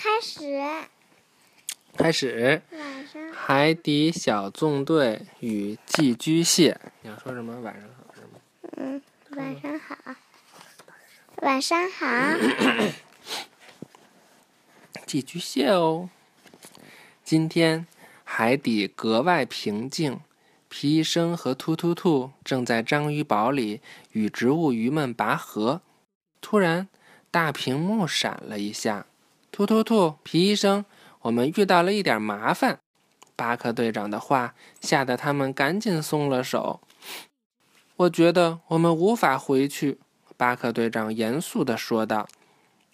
开始。开始。晚上。海底小纵队与寄居蟹。你要说什么？晚上好是吗？嗯，晚上好。晚上好。寄居蟹哦。今天海底格外平静，皮医生和突突兔正在章鱼堡里与植物鱼们拔河。突然，大屏幕闪了一下。突突兔，皮医生，我们遇到了一点麻烦。巴克队长的话吓得他们赶紧松了手。我觉得我们无法回去，巴克队长严肃地说道。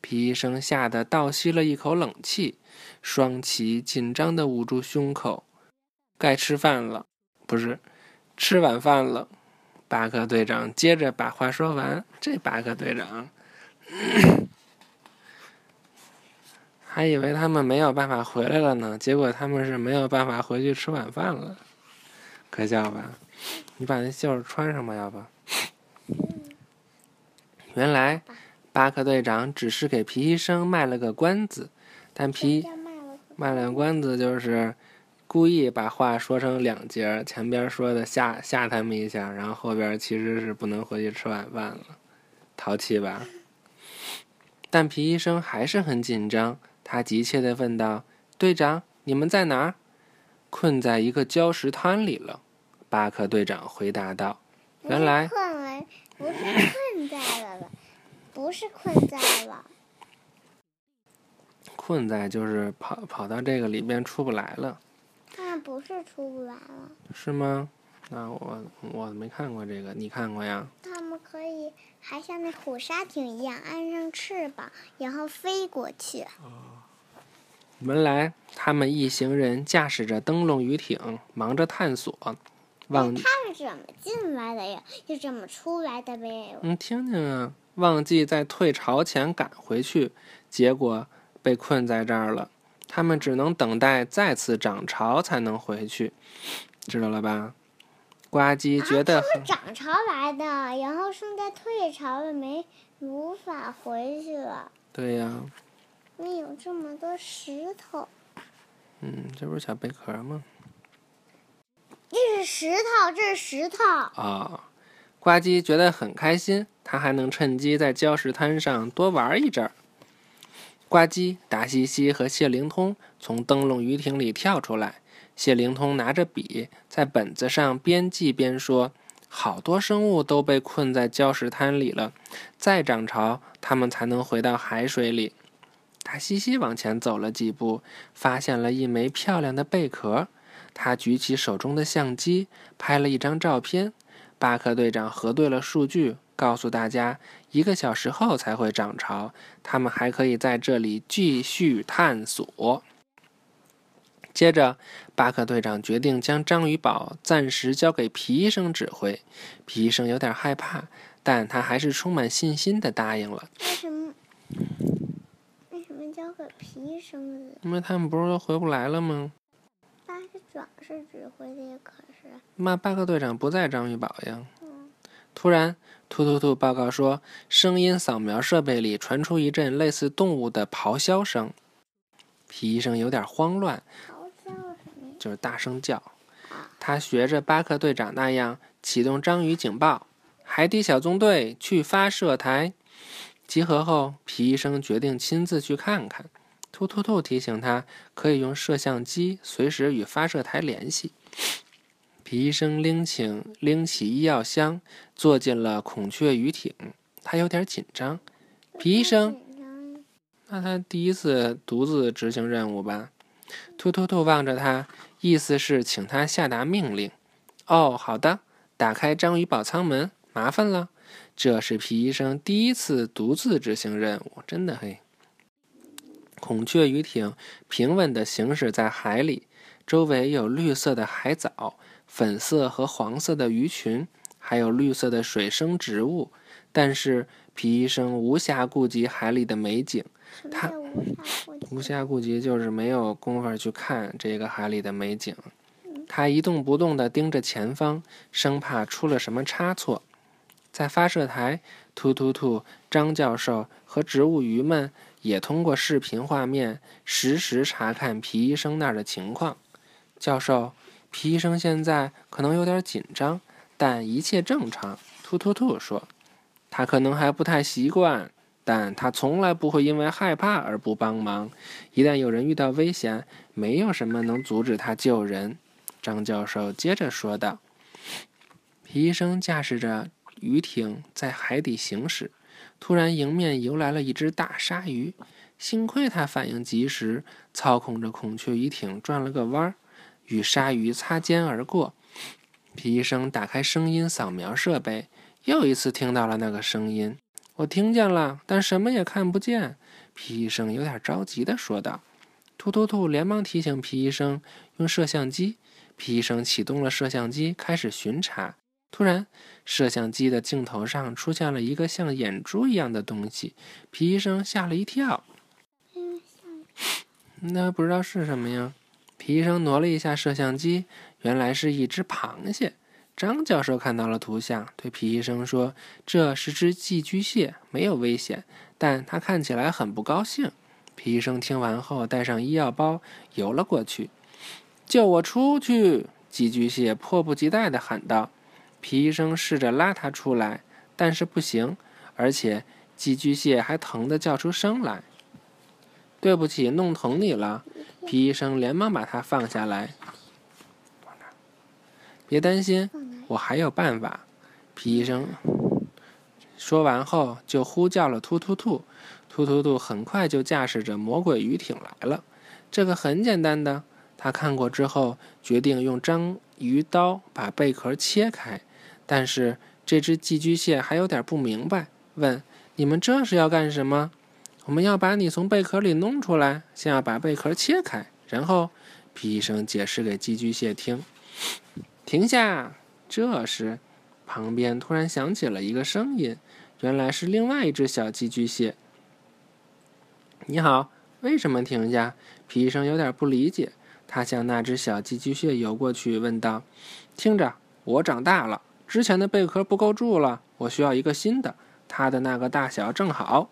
皮医生吓得倒吸了一口冷气，双旗紧张地捂住胸口。该吃饭了，不是，吃晚饭了。巴克队长接着把话说完。这巴克队长。还以为他们没有办法回来了呢，结果他们是没有办法回去吃晚饭了，可笑吧？你把那袖穿上吧，要不？原来巴克队长只是给皮医生卖了个关子，但皮卖了个关子就是故意把话说成两截，前边说的吓吓他们一下，然后后边其实是不能回去吃晚饭了，淘气吧？但皮医生还是很紧张。他急切地问道：“队长，你们在哪儿？”“困在一个礁石滩里了。”巴克队长回答道。“原来困为不是困在了，不是困在了。困在就是跑跑到这个里边出不来了。那不是出不来了。是吗？那我我没看过这个，你看过呀？他们可以还像那虎鲨艇一样安上翅膀，然后飞过去。哦，原来他们一行人驾驶着灯笼鱼艇，忙着探索。忘他们怎么进来的呀？就怎么出来的呗？嗯，听听啊，忘记在退潮前赶回去，结果被困在这儿了。他们只能等待再次涨潮才能回去，知道了吧？呱唧觉得他们涨潮来的，然后现在退潮了，没无法回去了。对呀。没有这么多石头。嗯，这不是小贝壳吗？这是石头，这是石头。啊，呱唧觉得很开心，他还能趁机在礁石滩上多玩一阵儿。呱唧、达西西和谢灵通从灯笼鱼艇里跳出来。谢灵通拿着笔在本子上边记边说：“好多生物都被困在礁石滩里了，再涨潮，它们才能回到海水里。”达西西往前走了几步，发现了一枚漂亮的贝壳。他举起手中的相机，拍了一张照片。巴克队长核对了数据，告诉大家，一个小时后才会涨潮，他们还可以在这里继续探索。接着，巴克队长决定将章鱼堡暂时交给皮医生指挥。皮医生有点害怕，但他还是充满信心的答应了。交给皮医生？因为他们不是都回不来了吗？巴克长是指挥的，可是……那巴克队长不在章鱼堡呀。突然，突突突报告说，声音扫描设备里传出一阵类似动物的咆哮声。皮医生有点慌乱咆哮声。就是大声叫，他学着巴克队长那样启动章鱼警报，海底小纵队去发射台集合后，皮医生决定亲自去看看。突突兔提醒他可以用摄像机随时与发射台联系。皮医生拎起拎起医药箱，坐进了孔雀鱼艇。他有点紧张。皮医生，那他第一次独自执行任务吧？突突兔望着他。意思是请他下达命令。哦，好的，打开章鱼堡舱门，麻烦了。这是皮医生第一次独自执行任务，真的嘿。孔雀鱼艇平稳地行驶在海里，周围有绿色的海藻、粉色和黄色的鱼群，还有绿色的水生植物。但是皮医生无暇顾及海里的美景。他无暇顾及，就是没有功夫去看这个海里的美景。他一动不动地盯着前方，生怕出了什么差错。在发射台，突突突、张教授和植物鱼们也通过视频画面实时查看皮医生那儿的情况。教授，皮医生现在可能有点紧张，但一切正常。突突突说：“他可能还不太习惯，但他从来不会因为害怕而不帮忙。一旦有人遇到危险，没有什么能阻止他救人。”张教授接着说道：“皮医生驾驶着鱼艇在海底行驶。”突然，迎面游来了一只大鲨鱼。幸亏他反应及时，操控着孔雀鱼艇转了个弯儿，与鲨鱼擦肩而过。皮医生打开声音扫描设备，又一次听到了那个声音。我听见了，但什么也看不见。皮医生有点着急地说道。突突兔连忙提醒皮医生用摄像机。皮医生启动了摄像机，开始巡查。突然，摄像机的镜头上出现了一个像眼珠一样的东西，皮医生吓了一跳。那不知道是什么呀？皮医生挪了一下摄像机，原来是一只螃蟹。张教授看到了图像，对皮医生说：“这是只寄居蟹，没有危险，但它看起来很不高兴。”皮医生听完后，带上医药包游了过去。“救我出去！”寄居蟹迫不及待地喊道。皮医生试着拉它出来，但是不行，而且寄居蟹还疼得叫出声来。对不起，弄疼你了。皮医生连忙把它放下来。别担心，我还有办法。皮医生说完后，就呼叫了突突兔。突突兔很快就驾驶着魔鬼鱼艇来了。这个很简单的，他看过之后，决定用章鱼刀把贝壳切开。但是这只寄居蟹还有点不明白，问：“你们这是要干什么？”“我们要把你从贝壳里弄出来，先要把贝壳切开，然后。”皮医生解释给寄居蟹听。停下！这时，旁边突然响起了一个声音，原来是另外一只小寄居蟹。“你好，为什么停下？”皮医生有点不理解，他向那只小寄居蟹游过去，问道：“听着，我长大了。”之前的贝壳不够住了，我需要一个新的，它的那个大小正好。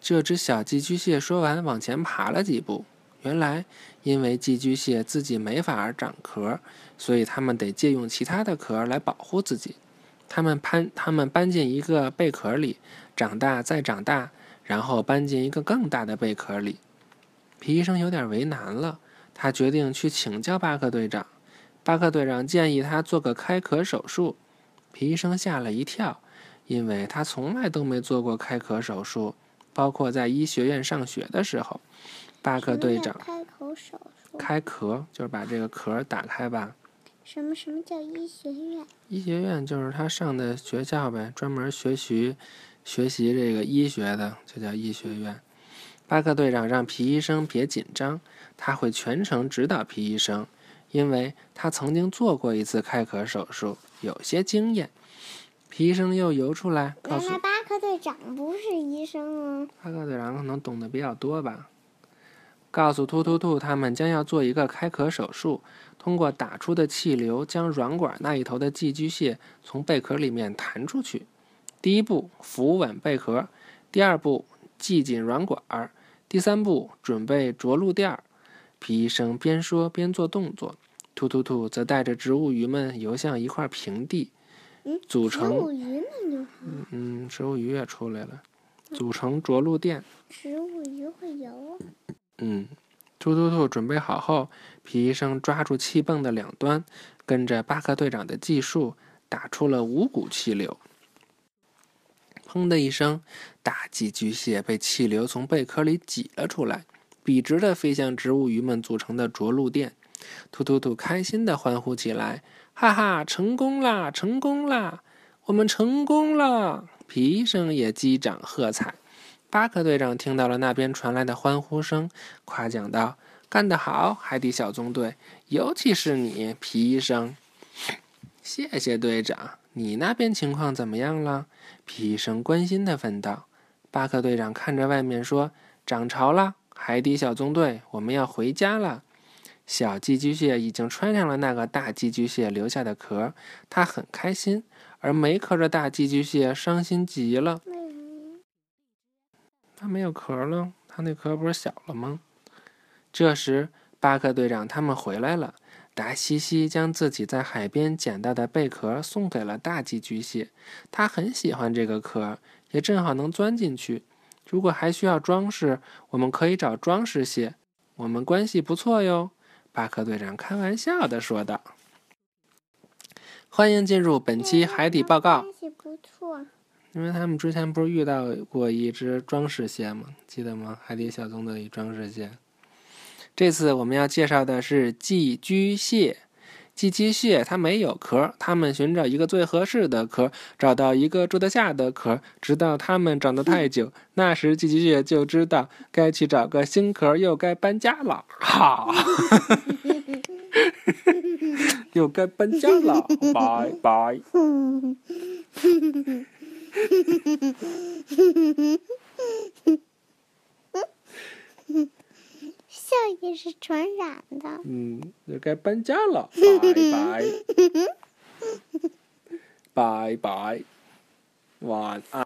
这只小寄居蟹说完，往前爬了几步。原来，因为寄居蟹自己没法长壳，所以它们得借用其他的壳来保护自己。它们攀，它们搬进一个贝壳里，长大再长大，然后搬进一个更大的贝壳里。皮医生有点为难了，他决定去请教巴克队长。巴克队长建议他做个开壳手术，皮医生吓了一跳，因为他从来都没做过开壳手术，包括在医学院上学的时候。巴克队长，开口手术，开壳就是把这个壳打开吧。什么什么叫医学院？医学院就是他上的学校呗，专门学习学习这个医学的，就叫医学院。巴克队长让皮医生别紧张，他会全程指导皮医生。因为他曾经做过一次开壳手术，有些经验。皮医生又游出来，告诉巴克队长不是医生啊。巴克队长可能懂得比较多吧。告诉突突兔，他们将要做一个开壳手术，通过打出的气流将软管那一头的寄居蟹从贝壳里面弹出去。第一步，扶稳贝壳；第二步，系紧软管；第三步，准备着陆垫儿。皮医生边说边做动作，突突兔则带着植物鱼们游向一块平地，组成植物鱼们嗯嗯，植物鱼也出来了，组成着陆垫。植物鱼会游。嗯，突突兔准备好后，皮医生抓住气泵的两端，跟着巴克队长的计数，打出了五股气流。砰的一声，大寄居蟹被气流从贝壳里挤了出来。笔直地飞向植物鱼们组成的着陆垫，突突突开心地欢呼起来：“哈哈，成功啦！成功啦！我们成功了！”皮医生也击掌喝彩。巴克队长听到了那边传来的欢呼声，夸奖道：“干得好，海底小纵队！尤其是你，皮医生。”谢谢队长。你那边情况怎么样了？皮医生关心地问道。巴克队长看着外面说：“涨潮了。”海底小纵队，我们要回家了。小寄居蟹已经穿上了那个大寄居蟹留下的壳，它很开心。而没壳的大寄居蟹伤心极了。它没有壳了，它那壳不是小了吗？这时，巴克队长他们回来了。达西西将自己在海边捡到的贝壳送给了大寄居蟹，他很喜欢这个壳，也正好能钻进去。如果还需要装饰，我们可以找装饰蟹。我们关系不错哟，巴克队长开玩笑的说道。欢迎进入本期海底报告。因为他们之前不是遇到过一只装饰蟹吗？记得吗？海底小纵队里装饰蟹。这次我们要介绍的是寄居蟹。寄居蟹它没有壳，它们寻找一个最合适的壳，找到一个住得下的壳，直到它们长得太久，那时寄居蟹就知道该去找个新壳，又该搬家了。哈，又该搬家了，拜拜。笑也是传染的。嗯，那该搬家了，拜拜，拜拜，晚安。